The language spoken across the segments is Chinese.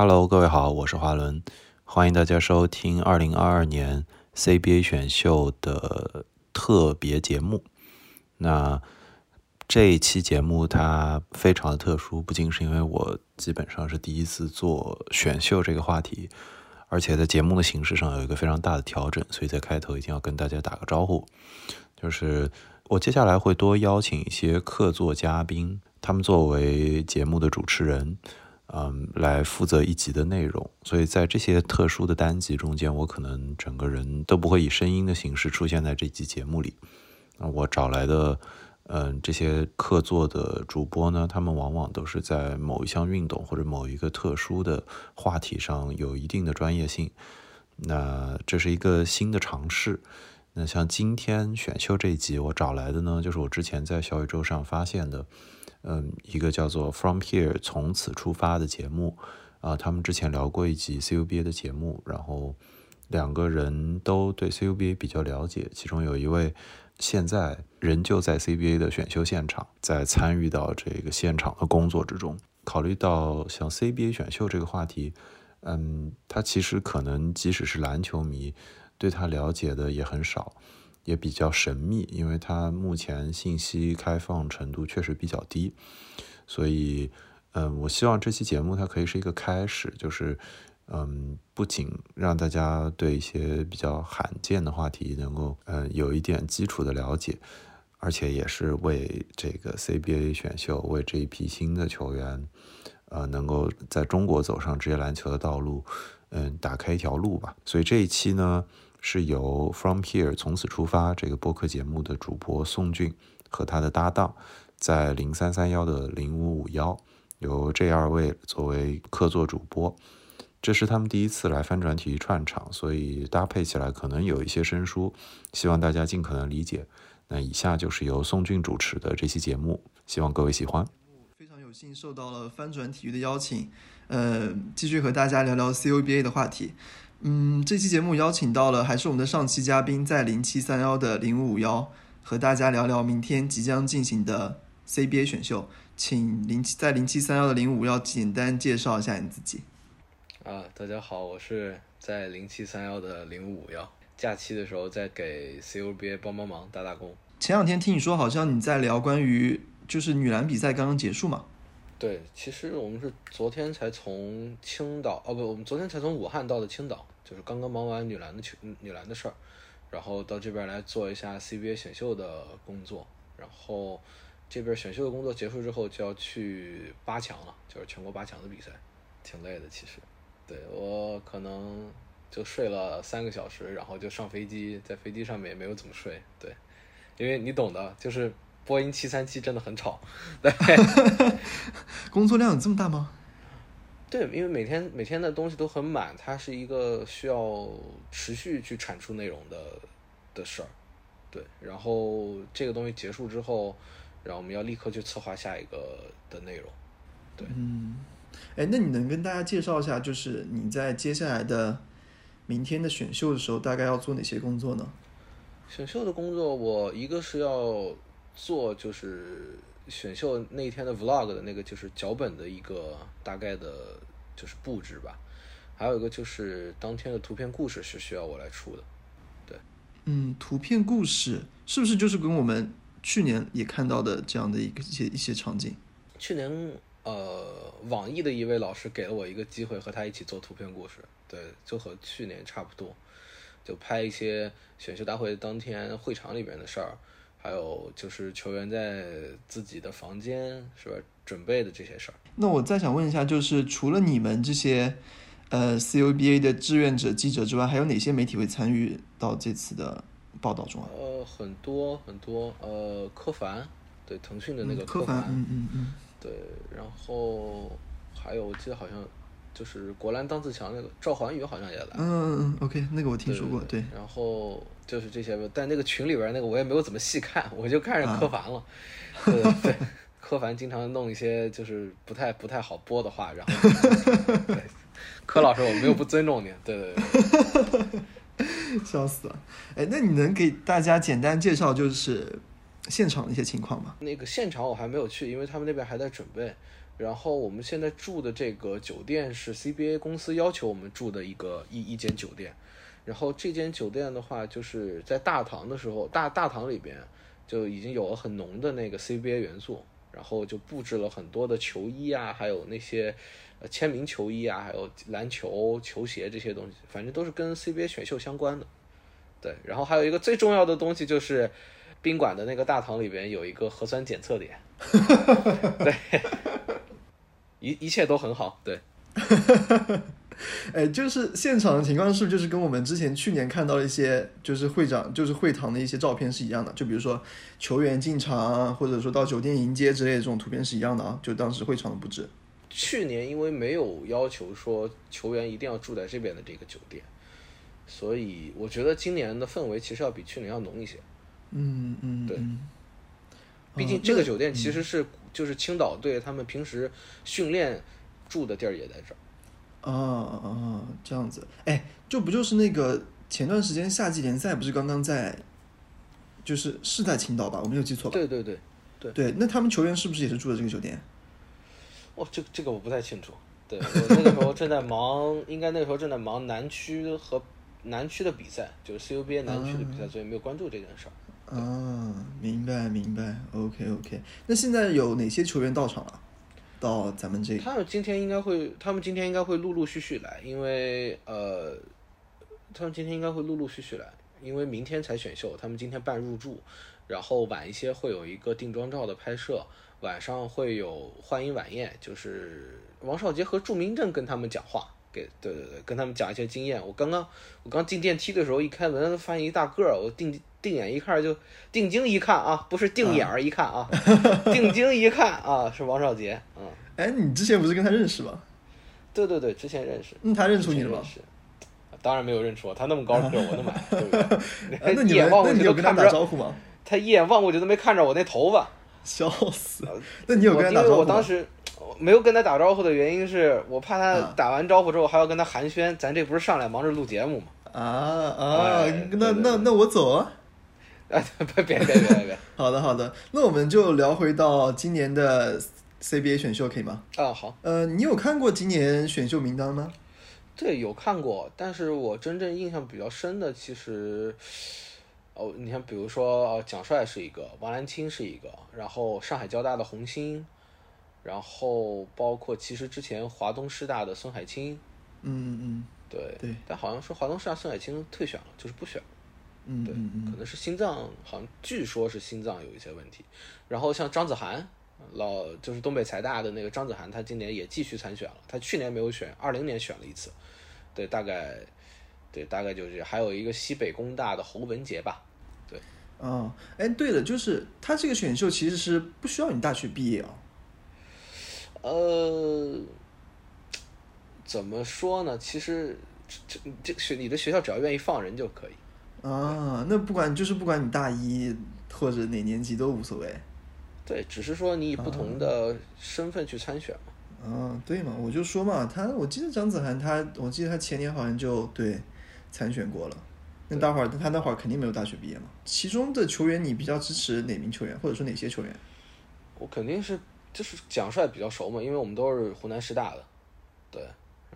Hello，各位好，我是华伦，欢迎大家收听二零二二年 CBA 选秀的特别节目。那这一期节目它非常的特殊，不仅是因为我基本上是第一次做选秀这个话题，而且在节目的形式上有一个非常大的调整，所以在开头一定要跟大家打个招呼，就是我接下来会多邀请一些客座嘉宾，他们作为节目的主持人。嗯，来负责一集的内容，所以在这些特殊的单集中间，我可能整个人都不会以声音的形式出现在这集节目里。那我找来的，嗯，这些客座的主播呢，他们往往都是在某一项运动或者某一个特殊的话题上有一定的专业性。那这是一个新的尝试。那像今天选秀这一集，我找来的呢，就是我之前在小宇宙上发现的。嗯，一个叫做 From Here 从此出发的节目啊，他们之前聊过一集 CUBA 的节目，然后两个人都对 CUBA 比较了解，其中有一位现在仍旧在 CBA 的选秀现场，在参与到这个现场的工作之中。考虑到像 CBA 选秀这个话题，嗯，他其实可能即使是篮球迷，对他了解的也很少。也比较神秘，因为他目前信息开放程度确实比较低，所以，嗯，我希望这期节目它可以是一个开始，就是，嗯，不仅让大家对一些比较罕见的话题能够，嗯，有一点基础的了解，而且也是为这个 CBA 选秀，为这一批新的球员，呃，能够在中国走上职业篮球的道路，嗯，打开一条路吧。所以这一期呢。是由 From Here 从此出发这个播客节目的主播宋俊和他的搭档，在零三三幺的零五五幺，由这二位作为客座主播，这是他们第一次来翻转体育串场，所以搭配起来可能有一些生疏，希望大家尽可能理解。那以下就是由宋俊主持的这期节目，希望各位喜欢。非常有幸受到了翻转体育的邀请，呃，继续和大家聊聊 CUBA 的话题。嗯，这期节目邀请到了还是我们的上期嘉宾，在零七三幺的零五五幺，和大家聊聊明天即将进行的 CBA 选秀。请零七在零七三幺的零五幺简单介绍一下你自己。啊，大家好，我是在零七三幺的零五五幺，假期的时候在给 CUBA 帮帮忙打打工。前两天听你说，好像你在聊关于就是女篮比赛刚刚结束嘛？对，其实我们是昨天才从青岛，哦不，我们昨天才从武汉到的青岛，就是刚刚忙完女篮的球女篮的事儿，然后到这边来做一下 CBA 选秀的工作，然后这边选秀的工作结束之后就要去八强了，就是全国八强的比赛，挺累的其实，对我可能就睡了三个小时，然后就上飞机，在飞机上面也没有怎么睡，对，因为你懂的，就是。波音七三七真的很吵，对，工作量有这么大吗？对，因为每天每天的东西都很满，它是一个需要持续去产出内容的的事儿，对。然后这个东西结束之后，然后我们要立刻去策划下一个的内容，对。嗯，哎，那你能跟大家介绍一下，就是你在接下来的明天的选秀的时候，大概要做哪些工作呢？选秀的工作，我一个是要。做就是选秀那一天的 vlog 的那个就是脚本的一个大概的，就是布置吧。还有一个就是当天的图片故事是需要我来出的。对，嗯，图片故事是不是就是跟我们去年也看到的这样的一个一些一些场景？去年呃，网易的一位老师给了我一个机会和他一起做图片故事，对，就和去年差不多，就拍一些选秀大会当天会场里边的事儿。还有就是球员在自己的房间是吧准备的这些事儿。那我再想问一下，就是除了你们这些呃 CUBA 的志愿者记者之外，还有哪些媒体会参与到这次的报道中啊？呃，很多很多，呃，柯凡，对，腾讯的那个柯凡，嗯嗯嗯，对，然后还有我记得好像。就是国篮当自强那个赵环宇好像也来，嗯嗯嗯，OK，那个我听说过，对。然后就是这些，但那个群里边那个我也没有怎么细看，我就看着柯凡了。对对，柯凡经常弄一些就是不太不太好播的话，然后。对，柯老师，我没有不尊重你，对对对。笑死了！哎，那你能给大家简单介绍就是现场的一些情况吗？那个现场我还没有去，因为他们那边还在准备。然后我们现在住的这个酒店是 CBA 公司要求我们住的一个一一间酒店。然后这间酒店的话，就是在大堂的时候，大大堂里边就已经有了很浓的那个 CBA 元素，然后就布置了很多的球衣啊，还有那些呃签名球衣啊，还有篮球球鞋这些东西，反正都是跟 CBA 选秀相关的。对，然后还有一个最重要的东西就是宾馆的那个大堂里边有一个核酸检测点，对，一一切都很好，对。哎，就是现场的情况是不是就是跟我们之前去年看到的一些就是会长就是会堂的一些照片是一样的？就比如说球员进场啊，或者说到酒店迎接之类的这种图片是一样的啊？就当时会场的布置。去年因为没有要求说球员一定要住在这边的这个酒店，所以我觉得今年的氛围其实要比去年要浓一些。嗯嗯，对嗯毕竟这个酒店其实是就是青岛队他们平时训练住的地儿也在这儿。啊啊，这样子，哎，就不就是那个前段时间夏季联赛不是刚刚在，就是是在青岛吧？我没有记错吧？对对对，对，那他们球员是不是也是住的这个酒店？哦，这这个我不太清楚。对我那个时候正在忙，应该那个时候正在忙南区和南区的比赛，就是 CUBA 南区的比赛，所以没有关注这件事儿。啊，明白明白，OK OK。那现在有哪些球员到场了？到咱们这？他们今天应该会，他们今天应该会陆陆续续来，因为呃，他们今天应该会陆陆续续来，因为明天才选秀，他们今天办入住，然后晚一些会有一个定妆照的拍摄，晚上会有欢迎晚宴，就是王少杰和祝明正跟他们讲话，给对对对，跟他们讲一些经验。我刚刚我刚进电梯的时候，一开门发现一大个儿，我定定眼一看就定睛一看啊，不是定眼儿一看啊，定睛一看啊，是王少杰，嗯。哎，你之前不是跟他认识吗？对对对，之前认识。那他认出你了吗？当然没有认出我，他那么高个儿，我那么矮，对不对？啊那你一眼望过去都看不着？他一眼望过去都没看着我那头发。笑死！那你有跟他打招呼吗？我当时没有跟他打招呼的原因是我怕他啊打完招呼之后还要跟他寒暄，咱这不是上来忙着录节目吗？啊啊，哎那那那我走啊。哎，别别别别别别！好的好的，那我们就聊回到今年的 CBA 选秀可以吗？啊，好，呃，你有看过今年选秀名单吗？对，有看过，但是我真正印象比较深的，其实，哦，你像，比如说，呃，蒋帅是一个，王兰青是一个，然后上海交大的洪鑫，然后包括其实之前华东师大的孙海清，嗯嗯对，对但好像说华东师大孙海清退选了，就是不选了，对，嗯嗯嗯可能是心脏，好像据说是心脏有一些问题，然后像张子涵。老就是东北财大的那个张子涵，他今年也继续参选了。他去年没有选，二零年选了一次，对，大概，对，大概就是还有一个西北工大的侯文杰吧，对，嗯，哦，哎，对了，就是他这个选秀其实是不需要你大学毕业啊。呃，怎么说呢？其实这这这学你的学校只要愿意放人就可以，啊，那不管就是不管你大一或者哪年级都无所谓。对，只是说你以不同的身份去参选嘛。啊，对嘛，我就说嘛，他我记得张子涵他，我记得他前年好像就对参选过了。那待会儿他那会儿肯定没有大学毕业嘛。其中的球员你比较支持哪名球员，或者说哪些球员？我肯定是就是蒋帅比较熟嘛，因为我们都是湖南师大的，对，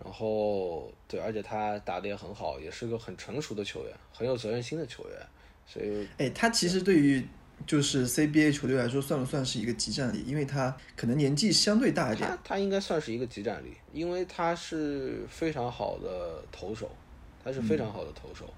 然后对，而且他打得也很好，也是个很成熟的球员，很有责任心的球员，所以哎，他其实对于就是 CBA 球队来说，算不算是一个集战力？因为他可能年纪相对大一点他。他应该算是一个集战力，因为他是非常好的投手，他是非常好的投手，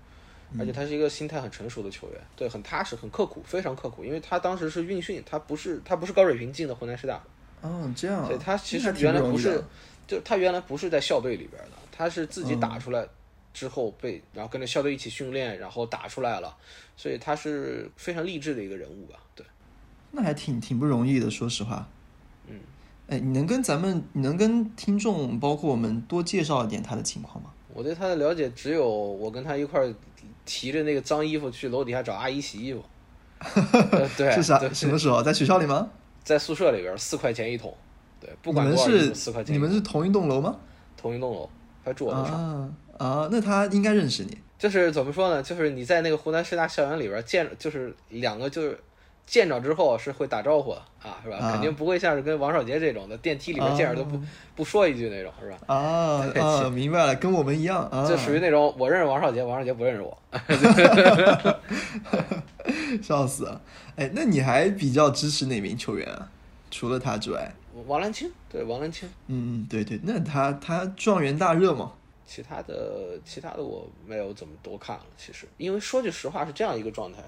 而且他是一个心态很成熟的球员，对，很踏实，很刻苦，非常刻苦。因为他当时是运训，他不是他不是高水平进的湖南师大，哦，这样他其实原来不是就他原来不是在校队里边的，他是自己嗯打出来之后被，然后跟着校队一起训练，然后打出来了，所以他是非常励志的一个人物吧，对。那还挺挺不容易的，说实话。嗯，哎，你能跟咱们，你能跟听众，包括我们多介绍一点他的情况吗？我对他的了解只有我跟他一块儿提着那个脏衣服去楼底下找阿姨洗衣服。呃对，是啥？什么时候？在学校里吗？在宿舍里边四块钱一桶，对，不你们管多少是四块钱你。们是同一栋楼吗？同一栋楼，他住我楼上。啊啊，那他应该认识你。就是怎么说呢？就是你在那个湖南师大校园里边儿见，就是两个就是见着之后是会打招呼啊，是吧？啊肯定不会像是跟王少杰这种的电梯里面见着都不、不说一句那种，是吧？啊啊，明白了，跟我们一样啊，就属于那种我认识王少杰，王少杰不认识我。笑死了。哎，那你还比较支持哪名球员啊？除了他之外，王兰青，对王兰青，嗯嗯，对对，那他他状元大热嘛，其他的其他的我没有怎么多看了，其实，因为说句实话是这样一个状态，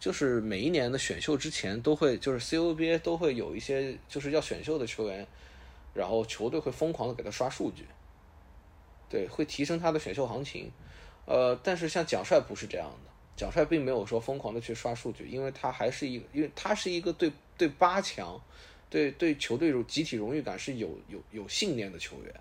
就是每一年的选秀之前都会，就是 CUBA 都会有一些就是要选秀的球员，然后球队会疯狂的给他刷数据，对，会提升他的选秀行情，呃，但是像蒋帅不是这样的，蒋帅并没有说疯狂的去刷数据，因为他还是一个，因为他是一个对对八强，对对球队有集体荣誉感是有有有信念的球员。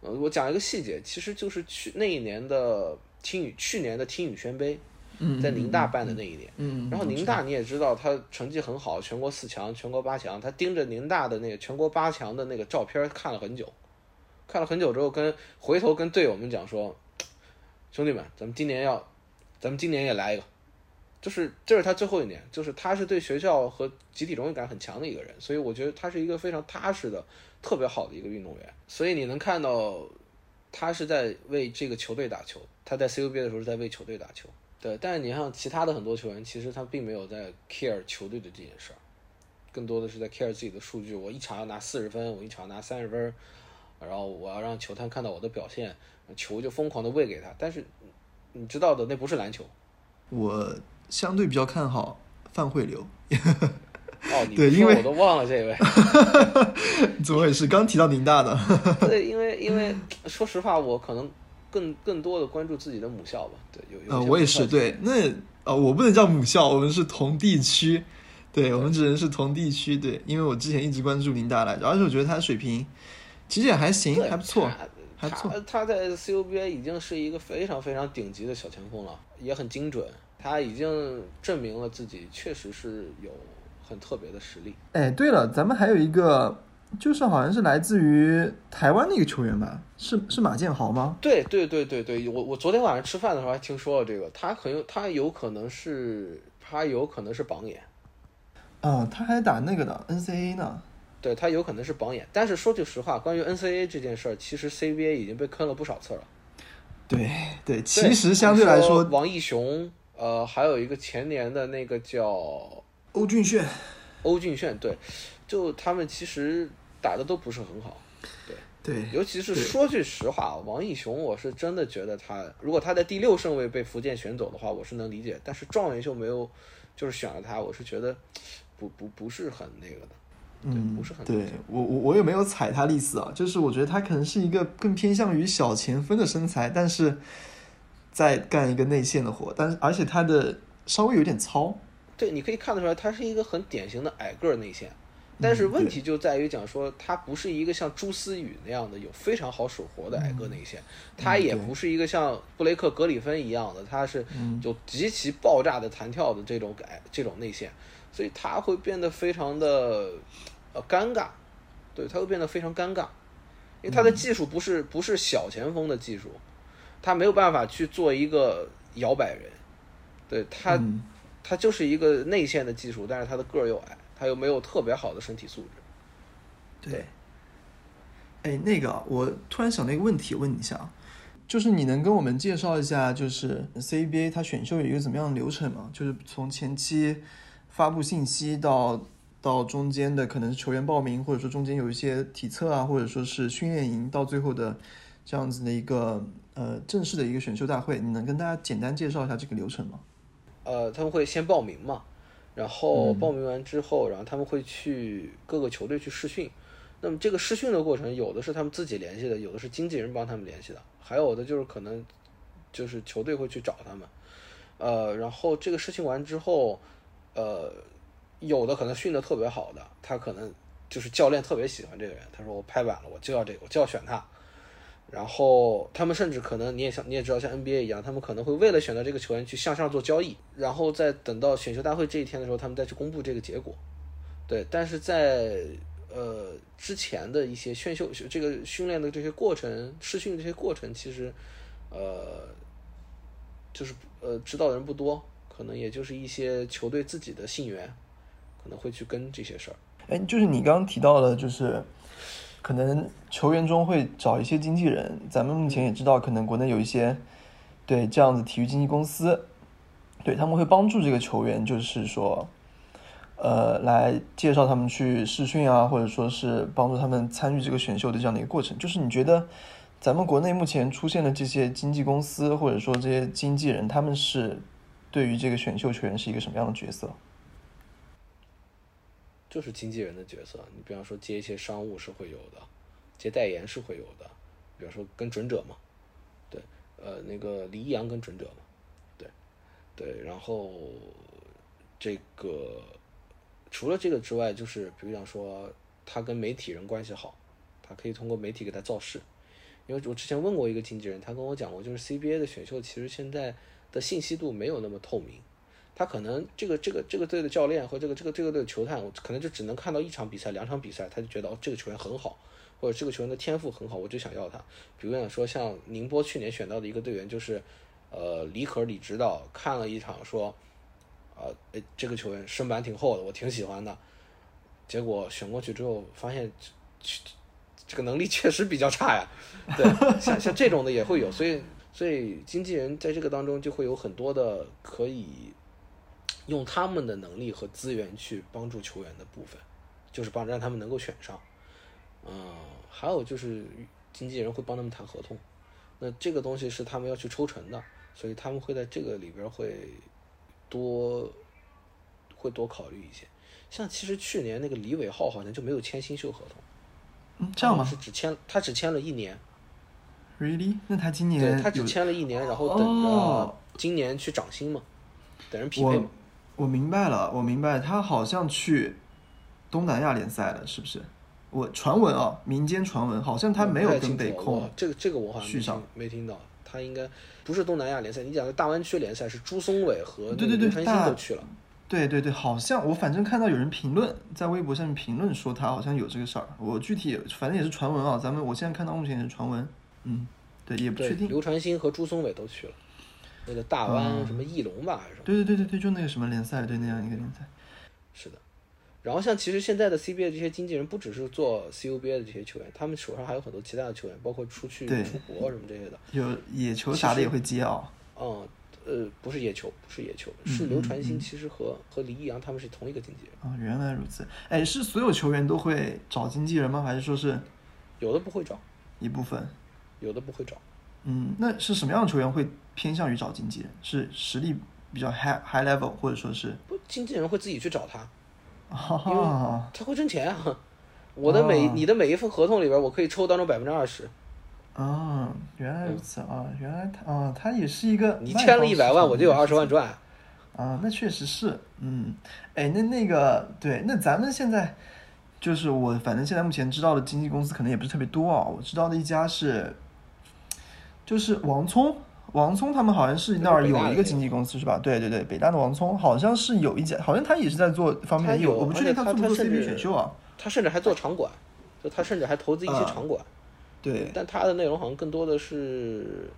呃，我讲一个细节，其实就是去那一年的听雨，去年的听雨轩杯，嗯，在宁大办的那一年。然后宁大你也知道，他成绩很好，全国四强、全国八强，他盯着宁大的那个全国八强的那个照片看了很久，看了很久之后跟回头跟队友们讲说，兄弟们，咱们今年要，咱们今年也来一个，就是这是他最后一年，就是他是对学校和集体荣誉感很强的一个人，所以我觉得他是一个非常踏实的、特别好的一个运动员，所以你能看到他是在为这个球队打球，他在 CUBA 的时候是在为球队打球。对，但是你像其他的很多球员，其实他并没有在 care 球队的这件事儿，更多的是在 care 自己的数据。我一场要拿四十分，我一场拿三十分，然后我要让球探看到我的表现，球就疯狂的喂给他。但是你知道的，那不是篮球。我相对比较看好范慧流，哦，你对因为我都忘了这位。怎么回事？刚提到宁大的，对，因为因为说实话，我可能更更多的关注自己的母校吧。对，有有呃，我也是，对，那呃，我不能叫母校，我们是同地区，对我们只能是同地区，对，因为我之前一直关注宁大来着，而且我觉得他水平其实也还行，还不错，他还不错他他在 CUBA 已经是一个非常非常顶级的小前锋了，也很精准。他已经证明了自己确实是有很特别的实力。哎，对了，咱们还有一个，就是好像是来自于台湾的一个球员吧？是是马建豪吗？对对对对对，我我昨天晚上吃饭的时候还听说了这个，他很有他有可能是他有可能是榜眼，啊、他还打那个呢，NCAA 呢。对他有可能是榜眼。但是说句实话，关于 NCAA 这件事儿，其实 CBA 已经被坑了不少次了。对对，对其实相对来说，王义雄，呃，还有一个前年的那个叫欧俊炫，欧俊炫，对，就他们其实打的都不是很好，对对。尤其是说句实话，王义雄，我是真的觉得他，如果他在第六顺位被福建选走的话，我是能理解，但是状元秀没有，就是选了他，我是觉得不不不是很那个的，嗯，不是很对我我我也没有踩他的意思啊，就是我觉得他可能是一个更偏向于小前锋的身材，但是在干一个内线的活，但是而且他的稍微有点糙，对，你可以看得出来，他是一个很典型的矮个儿内线。但是问题就在于讲说，他不是一个像朱思雨那样的有非常好手活的矮个内线，他也不是一个像布雷克格里芬一样的，他是有极其爆炸的弹跳的这种矮这种内线，所以他会变得非常的呃尴尬，对，他会变得非常尴尬，因为他的技术不是不是小前锋的技术，他没有办法去做一个摇摆人，对他。嗯他就是一个内线的技术，但是他的个儿又矮，他又没有特别好的身体素质。对。哎，那个啊，我突然想到一个问题，问你一下啊，就是你能跟我们介绍一下，就是 CBA 它选秀有一个怎么样的流程吗？就是从前期发布信息到到中间的可能是球员报名，或者说中间有一些体测啊，或者说是训练营，到最后的这样子的一个呃正式的一个选秀大会，你能跟大家简单介绍一下这个流程吗？呃，他们会先报名嘛，然后报名完之后，然后他们会去各个球队去试训。那么这个试训的过程，有的是他们自己联系的，有的是经纪人帮他们联系的，还有的就是可能就是球队会去找他们。呃，然后这个事情完之后，呃，有的可能训的特别好的，他可能就是教练特别喜欢这个人，他说我拍板了，我就要这个，我就要选他。然后他们甚至可能你也像你也知道，像 NBA 一样，他们可能会为了选择这个球员去向上做交易，然后再等到选秀大会这一天的时候，他们再去公布这个结果。对，但是在呃之前的一些选秀这个训练的这些过程、试训的这些过程，其实呃就是呃知道的人不多，可能也就是一些球队自己的信源，可能会去跟这些事儿。哎，就是你刚刚提到的，就是可能球员中会找一些经纪人。咱们目前也知道，可能国内有一些对这样子体育经纪公司，对他们会帮助这个球员，就是说，呃，来介绍他们去试训啊，或者说是帮助他们参与这个选秀的这样的一个过程。就是你觉得，咱们国内目前出现的这些经纪公司，或者说这些经纪人，他们是对于这个选秀球员是一个什么样的角色？就是经纪人的角色，你比方说接一些商务是会有的，接代言是会有的，比方说跟准者嘛，对，呃，那个李易阳跟准者嘛，对，对，然后这个除了这个之外，就是比如讲说他跟媒体人关系好，他可以通过媒体给他造势，因为我之前问过一个经纪人，他跟我讲过，就是 CBA 的选秀其实现在的信息度没有那么透明。他可能这个这个这个队的教练和这个这个这个队的球探，可能就只能看到一场比赛、两场比赛，他就觉得哦这个球员很好，或者这个球员的天赋很好，我就想要他。比如讲说像宁波去年选到的一个队员，就是呃李可李指导看了一场说，啊诶这个球员身板挺厚的，我挺喜欢的。结果选过去之后发现，这个能力确实比较差呀。对，像像这种的也会有，所以所以经纪人在这个当中就会有很多的可以。用他们的能力和资源去帮助球员的部分，就是帮让他们能够选上。嗯，还有就是经纪人会帮他们谈合同，那这个东西是他们要去抽成的，所以他们会在这个里边会多会多考虑一些。像其实去年那个李伟浩好像就没有签新秀合同，嗯，这样吗？是只签他只签了一年。Really？那他今年对他只签了一年，然后等着今年去涨薪嘛，等人匹配嘛。我明白了，我明白，他好像去东南亚联赛了，是不是？我传闻啊，民间传闻，好像他没有跟北控。这个这个我好像没听到，他应该不是东南亚联赛。你讲的大湾区联赛是朱松伟和刘传兴都去了。对对对，好像我反正看到有人评论，在微博上面评论说他好像有这个事儿。我具体反正也是传闻啊，咱们我现在看到目前也是传闻。嗯，对，也不确定。刘传兴和朱松伟都去了。那个大湾什么翼龙吧，还是什么？对对对对对，就那个什么联赛，对那样一个联赛。是的。然后像其实现在的 CBA 这些经纪人，不只是做 CUBA 的这些球员，他们手上还有很多其他的球员，包括出去出国什么这些的。有野球啥的也会接啊。嗯，呃，不是野球，不是野球，是刘传兴，其实和和李易阳他们是同一个经纪人。啊，原来如此。哎，是所有球员都会找经纪人吗？还是说是有的不会找？一部分。有的不会找。嗯，那是什么样的球员会偏向于找经纪人？是实力比较 high high level，或者说是不经纪人会自己去找他，因为 他会挣钱啊。我的每你的每一份合同里边，我可以抽当中百分之二十。啊，原来如此啊！原来他啊，他也是一个你签了一百万，我就有二十万赚啊。那确实是，嗯，哎，那那个对，那咱们现在就是我反正现在目前知道的经纪公司可能也不是特别多啊。我知道的一家是。就是王聪，王聪他们好像是那儿有一个经纪公司是吧？对对对，北大的王聪好像是有一家，好像他也是在做方面的业务。我不确定他做不做 CBA 选秀啊？他甚至还做场馆，就他甚至还投资一些场馆。对，但他的内容好像更多的是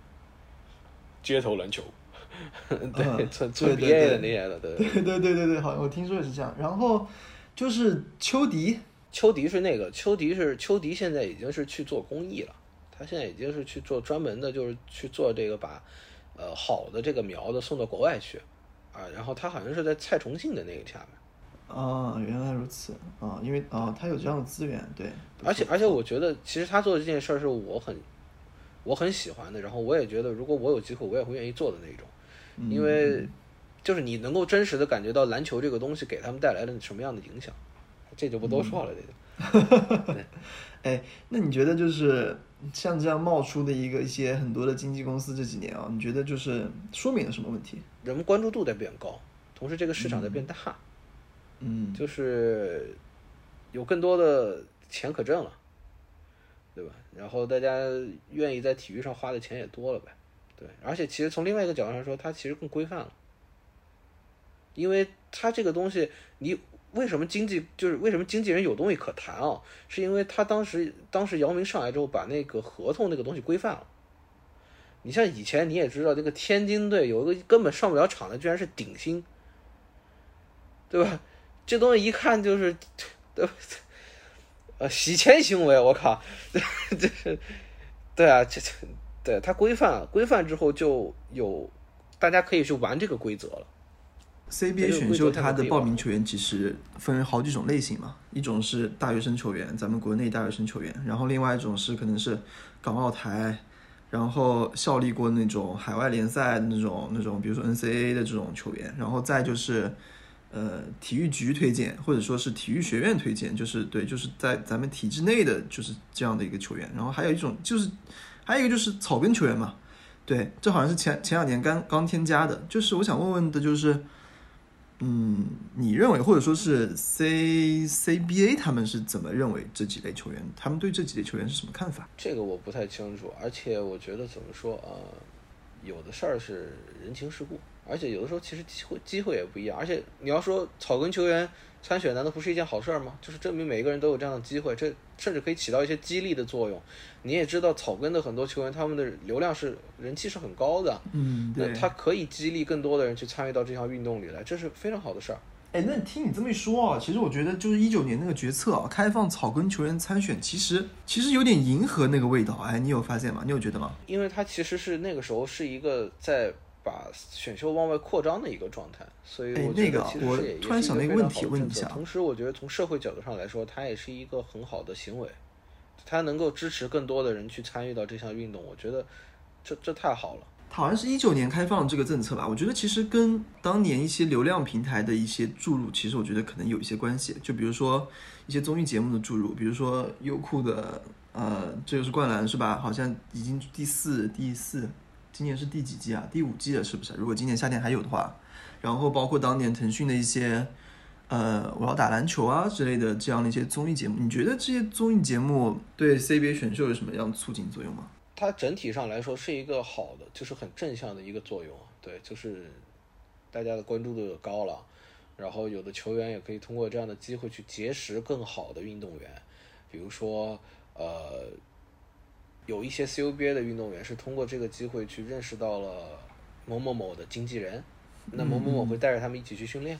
街头篮球，对，纯纯 BA 的那些的，对对对对对，好像我听说也是这样。然后就是邱迪，邱迪是那个邱迪是邱迪，现在已经是去做公益了。他现在已经是去做专门的，就是去做这个把，呃，好的这个苗子送到国外去，啊，然后他好像是在蔡崇信的那个下面。啊，原来如此啊，因为啊，他有这样的资源，对。而且而且，我觉得其实他做的这件事儿是我很我很喜欢的，然后我也觉得如果我有机会，我也会愿意做的那种，因为就是你能够真实的感觉到篮球这个东西给他们带来了什么样的影响，这就不多说了，这就。对。哎，那你觉得就是像这样冒出的一个一些很多的经纪公司这几年啊，你觉得就是说明了什么问题？人们关注度在变高，同时这个市场在变大，嗯，就是有更多的钱可挣了，对吧？然后大家愿意在体育上花的钱也多了呗，对。而且其实从另外一个角度上说，它其实更规范了，因为它这个东西你。为什么经纪就是为什么经纪人有东西可谈啊？是因为他当时当时姚明上来之后，把那个合同那个东西规范了。你像以前你也知道，这个天津队有一个根本上不了场的，居然是顶薪，对吧？这东西一看就是，对，呃，洗钱行为，我靠，这是，对啊，这这，对他规范规范之后就有，大家可以去玩这个规则了。CBA 选秀它的报名球员其实分为好几种类型嘛，一种是大学生球员，咱们国内大学生球员，然后另外一种是可能是港澳台，然后效力过那种海外联赛的那种那种，比如说 NCAA 的这种球员，然后再就是呃体育局推荐或者说是体育学院推荐，就是对，就是在咱们体制内的就是这样的一个球员，然后还有一种就是还有一个就是草根球员嘛，对，这好像是前前两年刚刚添加的，就是我想问问的就是。嗯，你认为或者说是 C CBA 他们是怎么认为这几类球员？他们对这几类球员是什么看法？这个我不太清楚，而且我觉得怎么说呃，有的事儿是人情世故，而且有的时候其实机会机会也不一样。而且你要说草根球员参选，难道不是一件好事儿吗？就是证明每一个人都有这样的机会，这甚至可以起到一些激励的作用。你也知道，草根的很多球员他们的流量是人气是很高的，嗯，对那，他可以激励更多的人去参与到这项运动里来，这是非常好的事儿。哎，那听你这么一说啊，其实我觉得就是一九年那个决策啊，开放草根球员参选，其实其实有点迎合那个味道。哎，你有发现吗？你有觉得吗？因为他其实是那个时候是一个在把选秀往外扩张的一个状态，所以哎我觉那个我得其实是也突然想到一个问题问一下同时，我觉得从社会角度上来说，它也是一个很好的行为，它能够支持更多的人去参与到这项运动，我觉得这这太好了。好像是一九年开放这个政策吧？我觉得其实跟当年一些流量平台的一些注入，其实我觉得可能有一些关系。就比如说一些综艺节目的注入，比如说优酷的呃，这就是灌篮是吧？好像已经第四第四，今年是第几季啊？第五季了是不是？如果今年夏天还有的话，然后包括当年腾讯的一些呃，我要打篮球啊之类的这样的一些综艺节目，你觉得这些综艺节目对 CBA 选秀有什么样促进作用吗？它整体上来说是一个好的，就是很正向的一个作用。对，就是大家的关注度也高了，然后有的球员也可以通过这样的机会去结识更好的运动员，比如说呃，有一些 CUBA 的运动员是通过这个机会去认识到了某某某的经纪人，那某某某会带着他们一起去训练，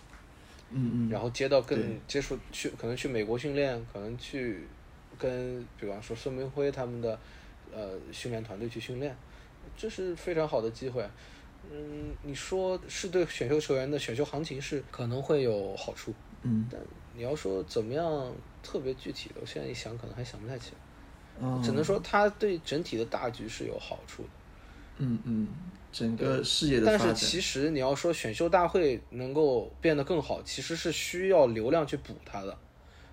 嗯嗯，然后接到更接触去可能去美国训练，可能去跟比方说孙明辉他们的呃训练团队去训练，这是非常好的机会。嗯，你说是对选秀球员的选秀行情是可能会有好处，嗯。但你要说怎么样特别具体的，我现在一想可能还想不太起来，哦只能说它对整体的大局是有好处的。嗯嗯，整个事业的发展。但是其实你要说选秀大会能够变得更好，其实是需要流量去补它的，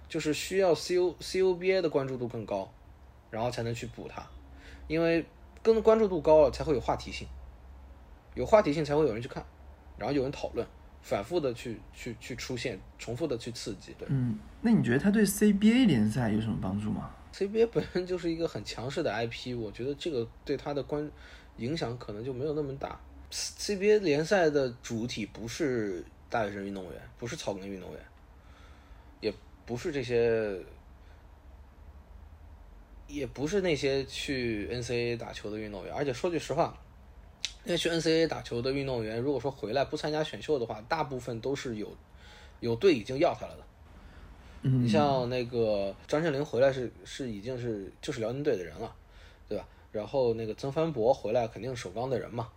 就是需要 C U C U B A 的关注度更高，然后才能去补它，因为更关注度高了才会有话题性，有话题性才会有人去看，然后有人讨论，反复的去去去出现，重复的去刺激。对嗯，那你觉得他对 CBA 联赛有什么帮助吗？CBA 本身就是一个很强势的 IP，我觉得这个对他的关影响可能就没有那么大。CBA 联赛的主体不是大学生运动员，不是草根运动员，也不是这些，也不是那些去 NCAA 打球的运动员。而且说句实话，那些去 NCAA 打球的运动员，如果说回来不参加选秀的话，大部分都是有有队已经要他了的。嗯你像那个张镇麟回来是是已经是就是辽宁队的人了，对吧？然后那个曾凡博回来肯定是首钢的人嘛，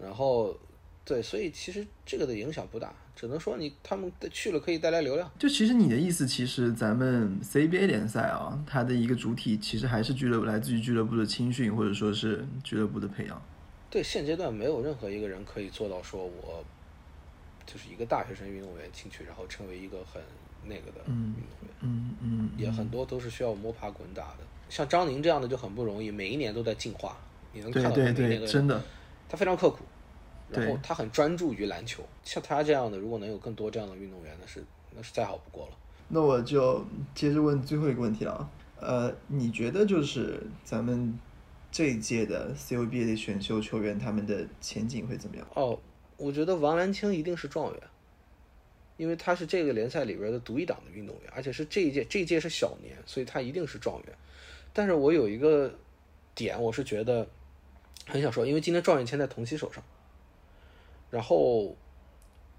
然后对，所以其实这个的影响不大，只能说你他们去了可以带来流量。就其实你的意思，其实咱们 CBA 联赛啊，它的一个主体其实还是俱乐部来自于俱乐部的青训，或者说是俱乐部的培养。对，现阶段没有任何一个人可以做到说我就是一个大学生运动员进去，然后成为一个很那个的运动员。嗯嗯，也很多都是需要摸爬滚打的。像张宁这样的就很不容易，每一年都在进化。你能看到他对对对，每一年都在真的，他非常刻苦，然后他很专注于篮球。像他这样的，如果能有更多这样的运动员，那是那是再好不过了。那我就接着问最后一个问题了啊，呃，你觉得就是咱们这一届的 CUBA 的选秀球员，他们的前景会怎么样？哦，我觉得王兰清一定是状元，因为他是这个联赛里边的独一档的运动员，而且是这一届这一届是小年，所以他一定是状元。但是我有一个点，我是觉得很想说，因为今天状元签在童熙手上，然后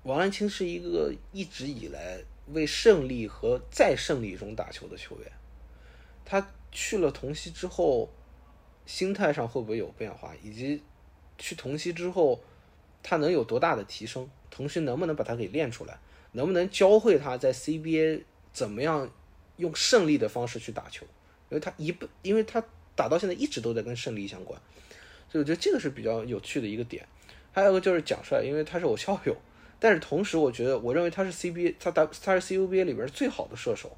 王兰清是一个一直以来为胜利和再胜利中打球的球员。他去了同曦之后，心态上会不会有变化？以及去同曦之后，他能有多大的提升？同曦能不能把他给练出来？能不能教会他在 CBA 怎么样用胜利的方式去打球？因为他一不，因为他打到现在一直都在跟胜利相关，所以我觉得这个是比较有趣的一个点。还有个就是蒋帅，因为他是我校友，但是同时我觉得，我认为他是 CBA，他打他是 CUBA 里边最好的射手，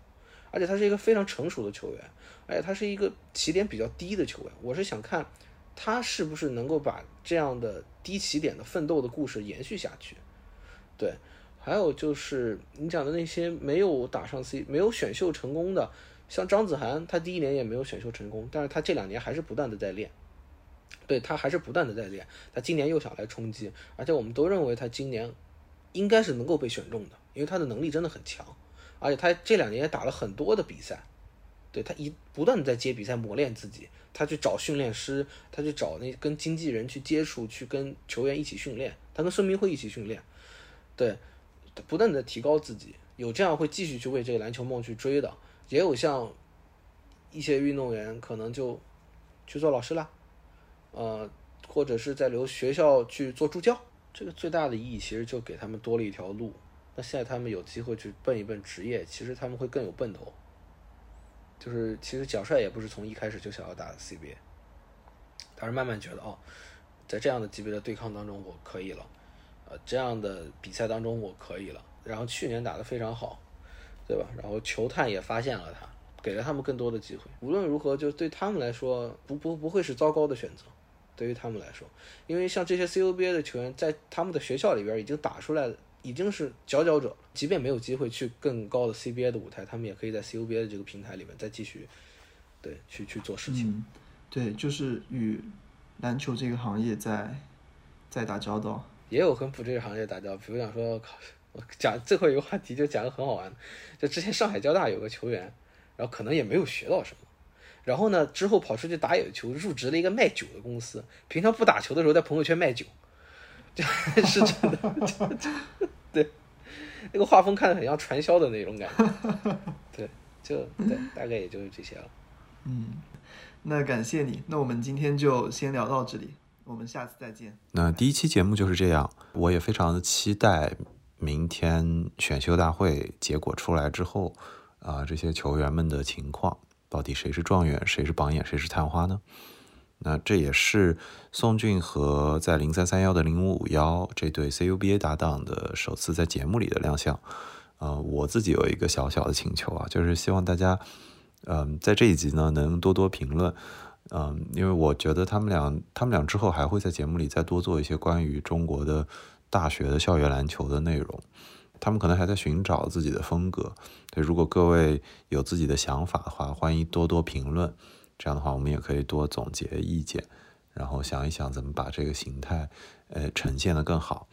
而且他是一个非常成熟的球员，而且他是一个起点比较低的球员。我是想看他是不是能够把这样的低起点的奋斗的故事延续下去。对，还有就是你讲的那些没有打上 C、没有选秀成功的，像张子涵，他第一年也没有选秀成功，但是他这两年还是不断的在练。对他还是不断的在练，他今年又想来冲击，而且我们都认为他今年应该是能够被选中的，因为他的能力真的很强，而且他这两年也打了很多的比赛，对他一不断的在接比赛磨练自己，他去找训练师，他去找那跟经纪人去接触，去跟球员一起训练，他跟孙明辉一起训练，对，不断的提高自己，有这样会继续去为这个篮球梦去追的，也有像一些运动员可能就去做老师了。呃，或者是在留学校去做助教，这个最大的意义其实就给他们多了一条路。那现在他们有机会去奔一奔职业，其实他们会更有奔头。就是其实蒋帅也不是从一开始就想要打 CBA，他是慢慢觉得哦，在这样的级别的对抗当中我可以了，呃，这样的比赛当中我可以了。然后去年打得非常好，对吧？然后球探也发现了他，给了他们更多的机会。无论如何，就对他们来说，不不不会是糟糕的选择。对于他们来说，因为像这些 CUBA 的球员，在他们的学校里边已经打出来，已经是佼佼者。即便没有机会去更高的 CBA 的舞台，他们也可以在 CUBA 的这个平台里面再继续，对，去去做事情。对，就是与篮球这个行业在在打交道。也有跟这个行业打交道，比如讲说，我讲最后一个话题就讲个很好玩的，就之前上海交大有个球员，然后可能也没有学到什么。然后呢？之后跑出去打野球，入职了一个卖酒的公司。平常不打球的时候，在朋友圈卖酒，是真的。对，那个画风看着很像传销的那种感觉。对，就对，大概也就是这些了。嗯，那感谢你。那我们今天就先聊到这里，我们下次再见。那第一期节目就是这样，我也非常的期待明天选秀大会结果出来之后啊，这些球员们的情况。到底谁是状元，谁是榜眼，谁是探花呢？那这也是宋俊和在零三三幺的零五五幺这对 CUBA 搭档的首次在节目里的亮相。呃，我自己有一个小小的请求啊，就是希望大家，嗯，在这一集呢能多多评论，嗯，因为我觉得他们俩，他们俩之后还会在节目里再多做一些关于中国的大学的校园篮球的内容。他们可能还在寻找自己的风格，对，如果各位有自己的想法的话，欢迎多多评论。这样的话，我们也可以多总结意见，然后想一想怎么把这个形态，呃，呈现的更好。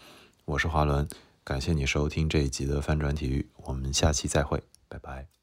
我是华伦，感谢你收听这一集的翻转体育，我们下期再会，拜拜。